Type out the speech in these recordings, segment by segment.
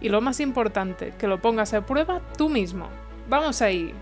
Y lo más importante, que lo pongas a prueba tú mismo. ¡Vamos ahí!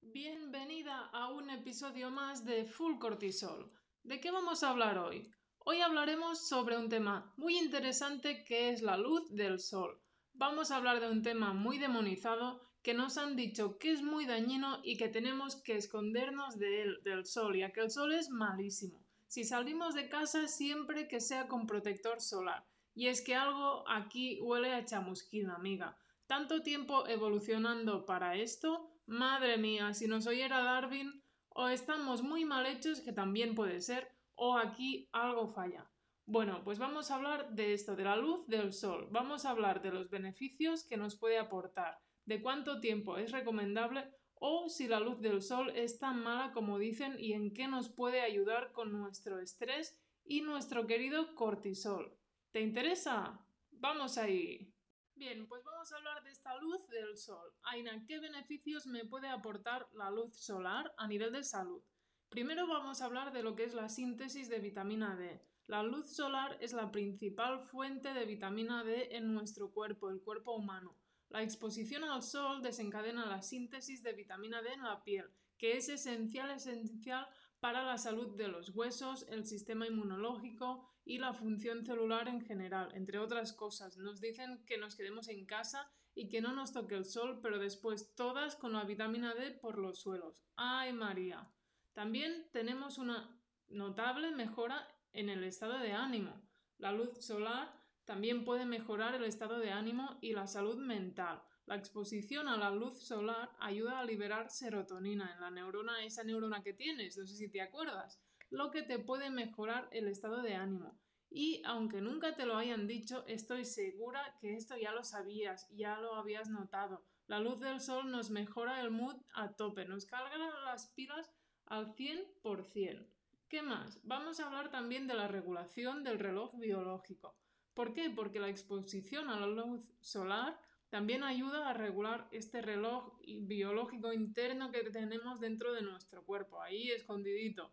Bienvenida a un episodio más de Full Cortisol. ¿De qué vamos a hablar hoy? Hoy hablaremos sobre un tema muy interesante que es la luz del sol. Vamos a hablar de un tema muy demonizado que nos han dicho que es muy dañino y que tenemos que escondernos de él, del sol, ya que el sol es malísimo. Si salimos de casa siempre que sea con protector solar. Y es que algo aquí huele a chamusquina, amiga. Tanto tiempo evolucionando para esto, madre mía, si nos oyera Darwin, o estamos muy mal hechos, que también puede ser, o aquí algo falla. Bueno, pues vamos a hablar de esto, de la luz del sol. Vamos a hablar de los beneficios que nos puede aportar, de cuánto tiempo es recomendable o si la luz del sol es tan mala como dicen y en qué nos puede ayudar con nuestro estrés y nuestro querido cortisol. ¿Te interesa? Vamos ahí. Bien, pues vamos a hablar de esta luz del sol. Aina, ¿qué beneficios me puede aportar la luz solar a nivel de salud? Primero vamos a hablar de lo que es la síntesis de vitamina D. La luz solar es la principal fuente de vitamina D en nuestro cuerpo, el cuerpo humano. La exposición al sol desencadena la síntesis de vitamina D en la piel, que es esencial, esencial para la salud de los huesos, el sistema inmunológico y la función celular en general, entre otras cosas. Nos dicen que nos quedemos en casa y que no nos toque el sol, pero después todas con la vitamina D por los suelos. ¡Ay María! También tenemos una notable mejora en el estado de ánimo. La luz solar también puede mejorar el estado de ánimo y la salud mental. La exposición a la luz solar ayuda a liberar serotonina en la neurona, esa neurona que tienes, no sé si te acuerdas, lo que te puede mejorar el estado de ánimo. Y aunque nunca te lo hayan dicho, estoy segura que esto ya lo sabías, ya lo habías notado. La luz del sol nos mejora el mood a tope, nos carga las pilas al 100%. ¿Qué más? Vamos a hablar también de la regulación del reloj biológico. ¿Por qué? Porque la exposición a la luz solar también ayuda a regular este reloj biológico interno que tenemos dentro de nuestro cuerpo, ahí escondidito.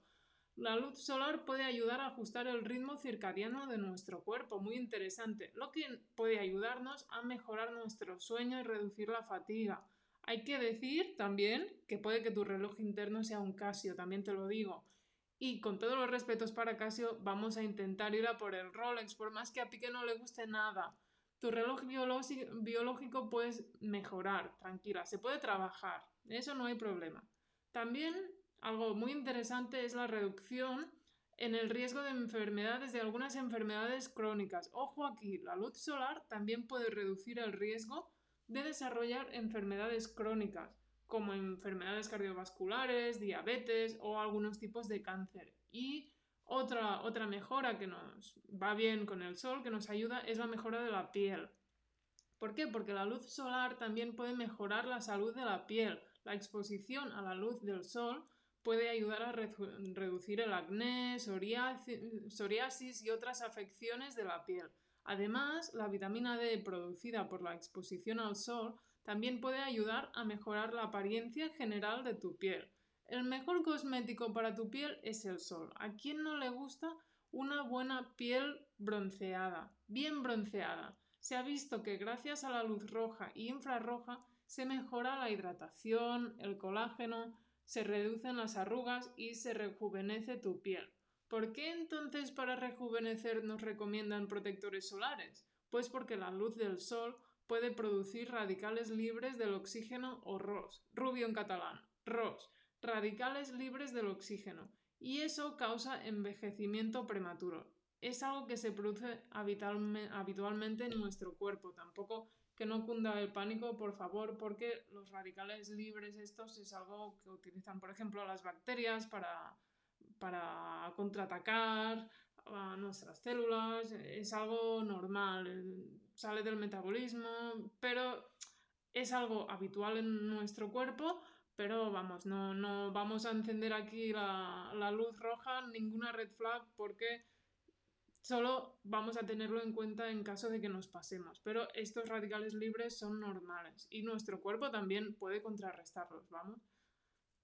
La luz solar puede ayudar a ajustar el ritmo circadiano de nuestro cuerpo, muy interesante, lo que puede ayudarnos a mejorar nuestro sueño y reducir la fatiga. Hay que decir también que puede que tu reloj interno sea un Casio, también te lo digo. Y con todos los respetos para Casio, vamos a intentar ir a por el Rolex, por más que a Piqué no le guste nada. Tu reloj biológico puedes mejorar, tranquila, se puede trabajar, eso no hay problema. También algo muy interesante es la reducción en el riesgo de enfermedades, de algunas enfermedades crónicas. Ojo aquí, la luz solar también puede reducir el riesgo de desarrollar enfermedades crónicas como enfermedades cardiovasculares, diabetes o algunos tipos de cáncer. Y otra, otra mejora que nos va bien con el sol, que nos ayuda, es la mejora de la piel. ¿Por qué? Porque la luz solar también puede mejorar la salud de la piel. La exposición a la luz del sol puede ayudar a reducir el acné, psoriasis y otras afecciones de la piel. Además, la vitamina D producida por la exposición al sol también puede ayudar a mejorar la apariencia general de tu piel. El mejor cosmético para tu piel es el sol. ¿A quién no le gusta una buena piel bronceada? Bien bronceada. Se ha visto que gracias a la luz roja y infrarroja se mejora la hidratación, el colágeno, se reducen las arrugas y se rejuvenece tu piel. ¿Por qué entonces para rejuvenecer nos recomiendan protectores solares? Pues porque la luz del sol puede producir radicales libres del oxígeno o ROS, rubio en catalán, ROS, radicales libres del oxígeno, y eso causa envejecimiento prematuro. Es algo que se produce habitualmente en nuestro cuerpo, tampoco que no cunda el pánico, por favor, porque los radicales libres estos es algo que utilizan, por ejemplo, las bacterias para, para contraatacar a nuestras células, es algo normal, sale del metabolismo, pero es algo habitual en nuestro cuerpo, pero vamos, no, no vamos a encender aquí la, la luz roja, ninguna red flag, porque solo vamos a tenerlo en cuenta en caso de que nos pasemos. Pero estos radicales libres son normales y nuestro cuerpo también puede contrarrestarlos, vamos.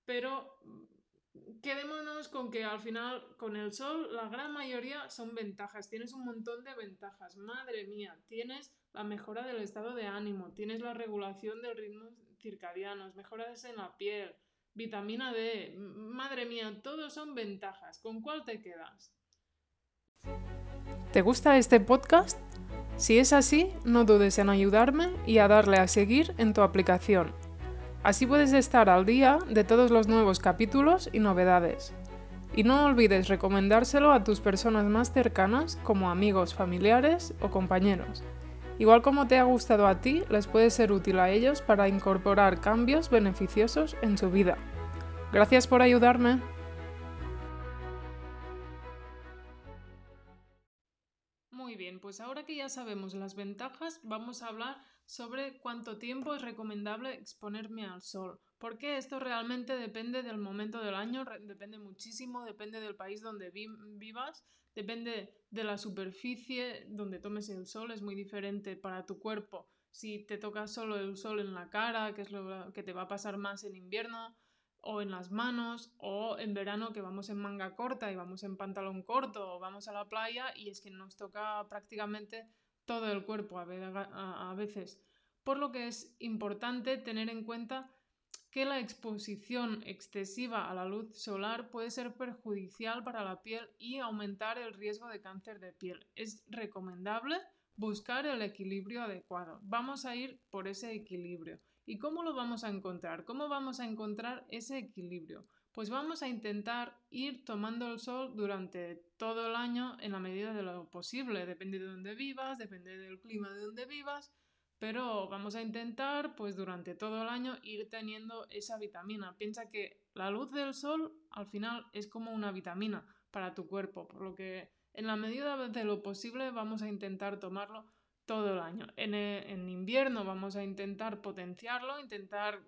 Pero quedémonos con que al final con el sol la gran mayoría son ventajas. Tienes un montón de ventajas. Madre mía, tienes la mejora del estado de ánimo, tienes la regulación del ritmo circadianos, mejoras en la piel, vitamina D. Madre mía, todos son ventajas. ¿Con cuál te quedas? ¿Te gusta este podcast? Si es así, no dudes en ayudarme y a darle a seguir en tu aplicación Así puedes estar al día de todos los nuevos capítulos y novedades. Y no olvides recomendárselo a tus personas más cercanas como amigos, familiares o compañeros. Igual como te ha gustado a ti, les puede ser útil a ellos para incorporar cambios beneficiosos en su vida. Gracias por ayudarme. Muy bien, pues ahora que ya sabemos las ventajas, vamos a hablar sobre cuánto tiempo es recomendable exponerme al sol, porque esto realmente depende del momento del año, depende muchísimo, depende del país donde vivas, depende de la superficie donde tomes el sol, es muy diferente para tu cuerpo. Si te toca solo el sol en la cara, que es lo que te va a pasar más en invierno, o en las manos, o en verano que vamos en manga corta y vamos en pantalón corto, o vamos a la playa y es que nos toca prácticamente todo el cuerpo a veces, por lo que es importante tener en cuenta que la exposición excesiva a la luz solar puede ser perjudicial para la piel y aumentar el riesgo de cáncer de piel. Es recomendable buscar el equilibrio adecuado. Vamos a ir por ese equilibrio. ¿Y cómo lo vamos a encontrar? ¿Cómo vamos a encontrar ese equilibrio? Pues vamos a intentar ir tomando el sol durante todo el año en la medida de lo posible. Depende de dónde vivas, depende del clima de donde vivas, pero vamos a intentar pues durante todo el año ir teniendo esa vitamina. Piensa que la luz del sol al final es como una vitamina para tu cuerpo, por lo que en la medida de lo posible vamos a intentar tomarlo todo el año. En, en invierno vamos a intentar potenciarlo, intentar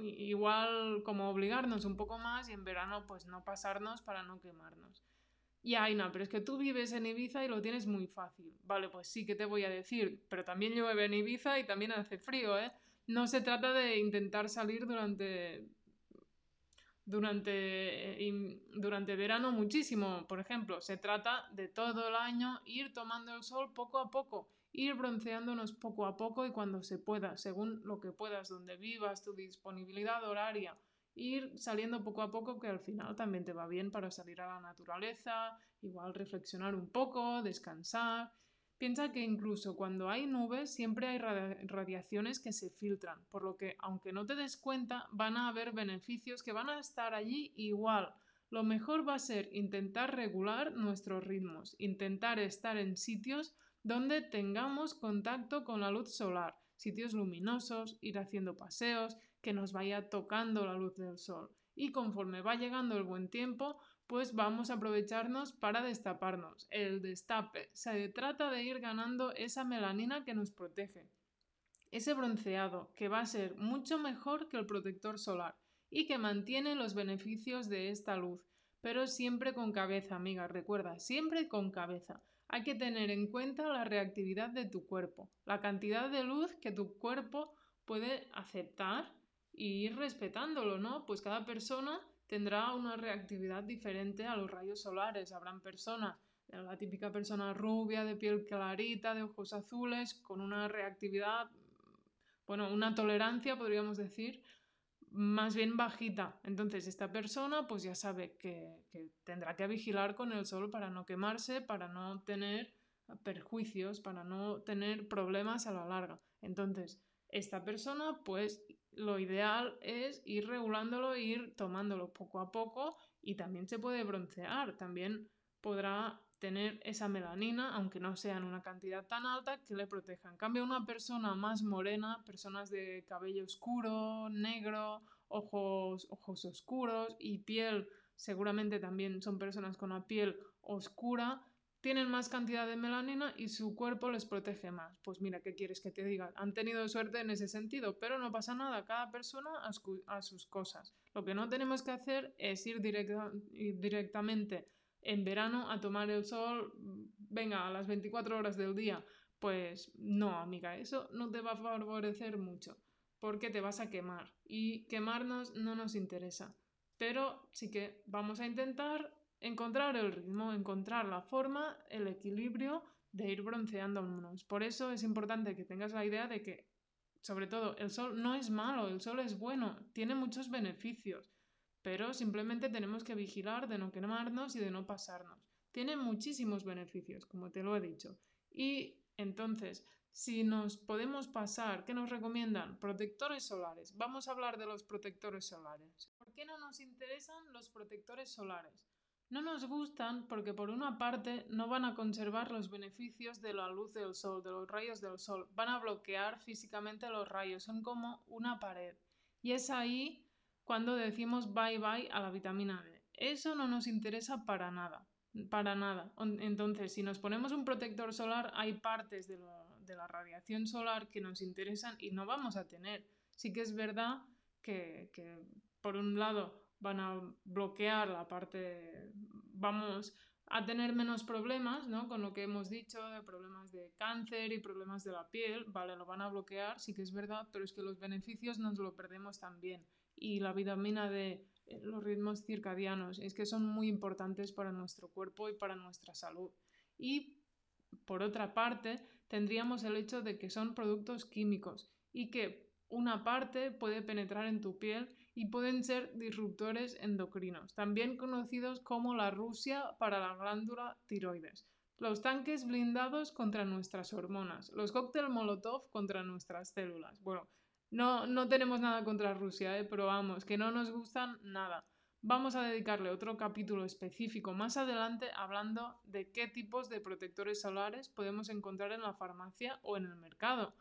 igual como obligarnos un poco más y en verano pues no pasarnos para no quemarnos. Y Aina, pero es que tú vives en Ibiza y lo tienes muy fácil. Vale, pues sí que te voy a decir, pero también llueve en Ibiza y también hace frío, ¿eh? No se trata de intentar salir durante durante, eh, durante verano muchísimo, por ejemplo. Se trata de todo el año ir tomando el sol poco a poco ir bronceándonos poco a poco y cuando se pueda, según lo que puedas, donde vivas, tu disponibilidad horaria, ir saliendo poco a poco que al final también te va bien para salir a la naturaleza, igual reflexionar un poco, descansar. Piensa que incluso cuando hay nubes siempre hay radiaciones que se filtran, por lo que aunque no te des cuenta van a haber beneficios que van a estar allí igual. Lo mejor va a ser intentar regular nuestros ritmos, intentar estar en sitios donde tengamos contacto con la luz solar, sitios luminosos, ir haciendo paseos, que nos vaya tocando la luz del sol. Y conforme va llegando el buen tiempo, pues vamos a aprovecharnos para destaparnos. El destape. Se trata de ir ganando esa melanina que nos protege. Ese bronceado, que va a ser mucho mejor que el protector solar y que mantiene los beneficios de esta luz. Pero siempre con cabeza, amiga, recuerda, siempre con cabeza. Hay que tener en cuenta la reactividad de tu cuerpo, la cantidad de luz que tu cuerpo puede aceptar y ir respetándolo, ¿no? Pues cada persona tendrá una reactividad diferente a los rayos solares. Habrán personas, la típica persona rubia, de piel clarita, de ojos azules, con una reactividad, bueno, una tolerancia, podríamos decir, más bien bajita. Entonces esta persona pues ya sabe que, tendrá que vigilar con el sol para no quemarse, para no tener perjuicios, para no tener problemas a la larga. Entonces esta persona pues lo ideal es ir regulándolo, ir tomándolo poco a poco y también se puede broncear, también podrá tener esa melanina, aunque no sea en una cantidad tan alta, que le proteja. En cambio, una persona más morena, personas de cabello oscuro, negro, ojos, ojos oscuros y piel, seguramente también son personas con la piel oscura tienen más cantidad de melanina y su cuerpo les protege más. Pues mira, ¿qué quieres que te diga? Han tenido suerte en ese sentido, pero no pasa nada, cada persona a, sus cosas. Lo que no tenemos que hacer es ir, ir directamente en verano a tomar el sol, venga, a las 24 horas del día. Pues no, amiga, eso no te va a favorecer mucho, porque te vas a quemar y quemarnos no nos interesa. Pero sí que vamos a intentar encontrar el ritmo, encontrar la forma, el equilibrio de ir bronceándonos. Por eso es importante que tengas la idea de que, sobre todo, el sol no es malo, el sol es bueno, tiene muchos beneficios, pero simplemente tenemos que vigilar de no quemarnos y de no pasarnos. Tiene muchísimos beneficios, como te lo he dicho. Y entonces, si nos podemos pasar, ¿qué nos recomiendan? Protectores solares. Vamos a hablar de los protectores solares. ¿Por qué no nos interesan los protectores solares? No nos gustan porque por una parte no van a conservar los beneficios de la luz del sol, de los rayos del sol, van a bloquear físicamente los rayos, son como una pared. Y es ahí cuando decimos bye bye a la vitamina D. Eso no nos interesa para nada, para nada. Entonces, si nos ponemos un protector solar, hay partes de, la radiación solar que nos interesan y no vamos a tener. Sí que es verdad que, que por un lado, van a bloquear la parte, vamos a tener menos problemas, ¿no? Con lo que hemos dicho de problemas de cáncer y problemas de la piel, vale, lo van a bloquear, sí que es verdad, pero es que los beneficios nos lo perdemos también. Y la vitamina de eh, los ritmos circadianos, es que son muy importantes para nuestro cuerpo y para nuestra salud. Y por otra parte, tendríamos el hecho de que son productos químicos y que una parte puede penetrar en tu piel y pueden ser disruptores endocrinos, también conocidos como la Rusia para la glándula tiroides, los tanques blindados contra nuestras hormonas, los cócteles Molotov contra nuestras células. Bueno, no, no tenemos nada contra Rusia, ¿eh? pero vamos, que no nos gustan nada. Vamos a dedicarle otro capítulo específico más adelante hablando de qué tipos de protectores solares podemos encontrar en la farmacia o en el mercado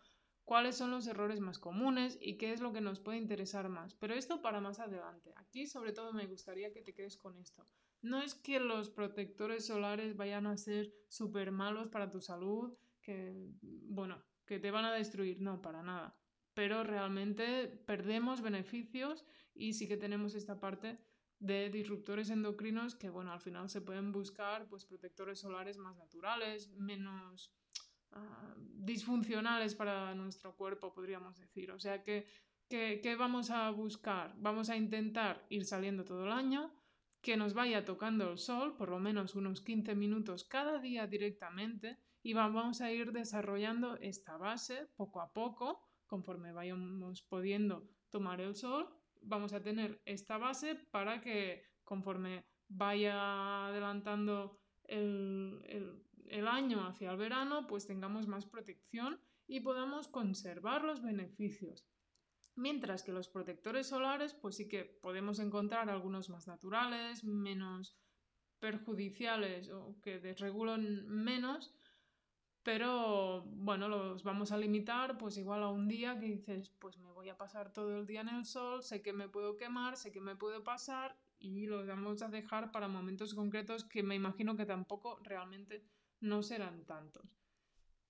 cuáles son los errores más comunes y qué es lo que nos puede interesar más. Pero esto para más adelante. Aquí sobre todo me gustaría que te quedes con esto. No es que los protectores solares vayan a ser súper malos para tu salud, que, bueno, que te van a destruir, no, para nada. Pero realmente perdemos beneficios y sí que tenemos esta parte de disruptores endocrinos que, bueno, al final se pueden buscar pues protectores solares más naturales, menos Ah, disfuncionales para nuestro cuerpo, podríamos decir. O sea que, ¿qué vamos a buscar? Vamos a intentar ir saliendo todo el año, que nos vaya tocando el sol, por lo menos unos 15 minutos cada día directamente, y vamos a ir desarrollando esta base poco a poco, conforme vayamos pudiendo tomar el sol, vamos a tener esta base para que conforme vaya adelantando el, el año hacia el verano, pues tengamos más protección y podamos conservar los beneficios. Mientras que los protectores solares, pues sí que podemos encontrar algunos más naturales, menos perjudiciales o que desregulan menos, pero bueno, los vamos a limitar pues igual a un día que dices, pues me voy a pasar todo el día en el sol, sé que me puedo quemar, sé que me puedo pasar y los vamos a dejar para momentos concretos que me imagino que tampoco realmente no serán tantos.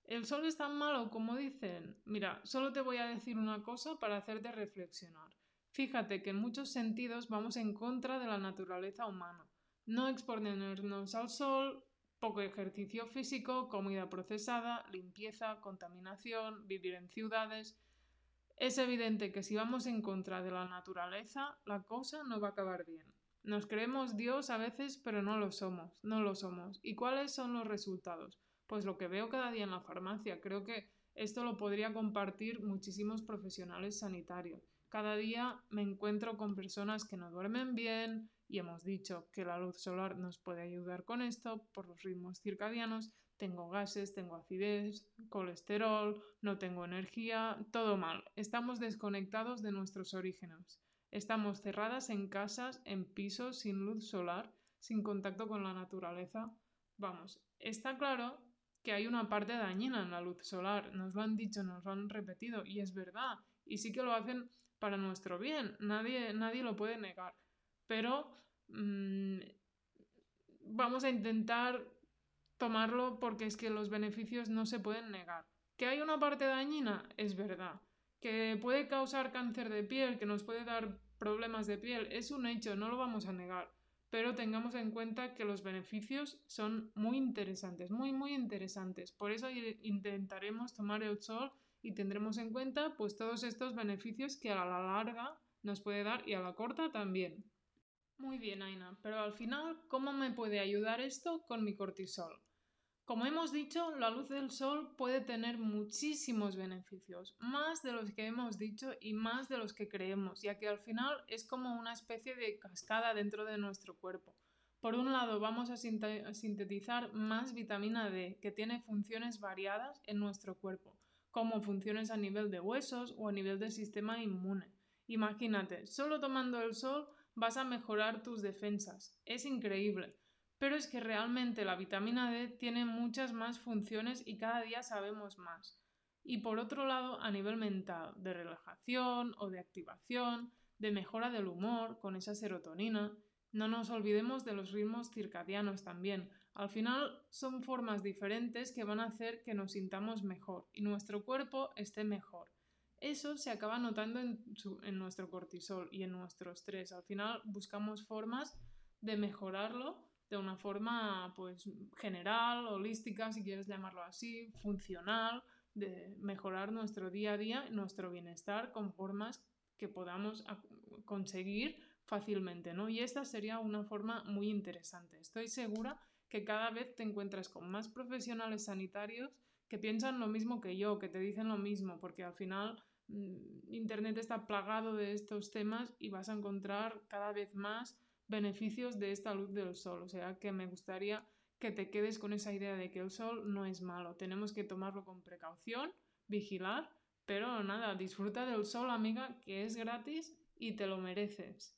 ¿El sol es tan malo como dicen? Mira, solo te voy a decir una cosa para hacerte reflexionar. Fíjate que en muchos sentidos vamos en contra de la naturaleza humana. No exponernos al sol, poco ejercicio físico, comida procesada, limpieza, contaminación, vivir en ciudades. Es evidente que si vamos en contra de la naturaleza, la cosa no va a acabar bien. Nos creemos Dios a veces, pero no lo somos, no lo somos. ¿Y cuáles son los resultados? Pues lo que veo cada día en la farmacia. Creo que esto lo podría compartir muchísimos profesionales sanitarios. Cada día me encuentro con personas que no duermen bien y hemos dicho que la luz solar nos puede ayudar con esto por los ritmos circadianos. Tengo gases, tengo acidez, colesterol, no tengo energía, todo mal. Estamos desconectados de nuestros orígenes. Estamos cerradas en casas, en pisos, sin luz solar, sin contacto con la naturaleza. Vamos, está claro que hay una parte dañina en la luz solar, nos lo han dicho, nos lo han repetido, y es verdad, y sí que lo hacen para nuestro bien, nadie, nadie lo puede negar. Pero mm, vamos a intentar tomarlo porque es que los beneficios no se pueden negar. ¿Que hay una parte dañina? Es verdad. ¿Que puede causar cáncer de piel, que nos puede dar problemas de piel? Es un hecho, no lo vamos a negar. Pero tengamos en cuenta que los beneficios son muy interesantes, muy, muy interesantes. Por eso intentaremos tomar el sol y tendremos en cuenta pues todos estos beneficios que a la larga nos puede dar y a la corta también. Muy bien, Aina, pero al final, ¿cómo me puede ayudar esto con mi cortisol? Como hemos dicho, la luz del sol puede tener muchísimos beneficios, más de los que hemos dicho y más de los que creemos, ya que al final es como una especie de cascada dentro de nuestro cuerpo. Por un lado, vamos a sintetizar más vitamina D, que tiene funciones variadas en nuestro cuerpo, como funciones a nivel de huesos o a nivel del sistema inmune. Imagínate, solo tomando el sol vas a mejorar tus defensas. Es increíble. Pero es que realmente la vitamina D tiene muchas más funciones y cada día sabemos más. Y por otro lado, a nivel mental, de relajación o de activación, de mejora del humor con esa serotonina, no nos olvidemos de los ritmos circadianos también. Al final son formas diferentes que van a hacer que nos sintamos mejor y nuestro cuerpo esté mejor eso se acaba notando en, nuestro cortisol y en nuestro estrés. Al final buscamos formas de mejorarlo de una forma pues general, holística, si quieres llamarlo así, funcional, de mejorar nuestro día a día, nuestro bienestar con formas que podamos conseguir fácilmente, ¿no? Y esta sería una forma muy interesante. Estoy segura que cada vez te encuentras con más profesionales sanitarios que piensan lo mismo que yo, que te dicen lo mismo, porque al final Mm, Internet está plagado de estos temas y vas a encontrar cada vez más beneficios de esta luz del sol. O sea que me gustaría que te quedes con esa idea de que el sol no es malo. Tenemos que tomarlo con precaución, vigilar, pero nada, disfruta del sol, amiga, que es gratis y te lo mereces.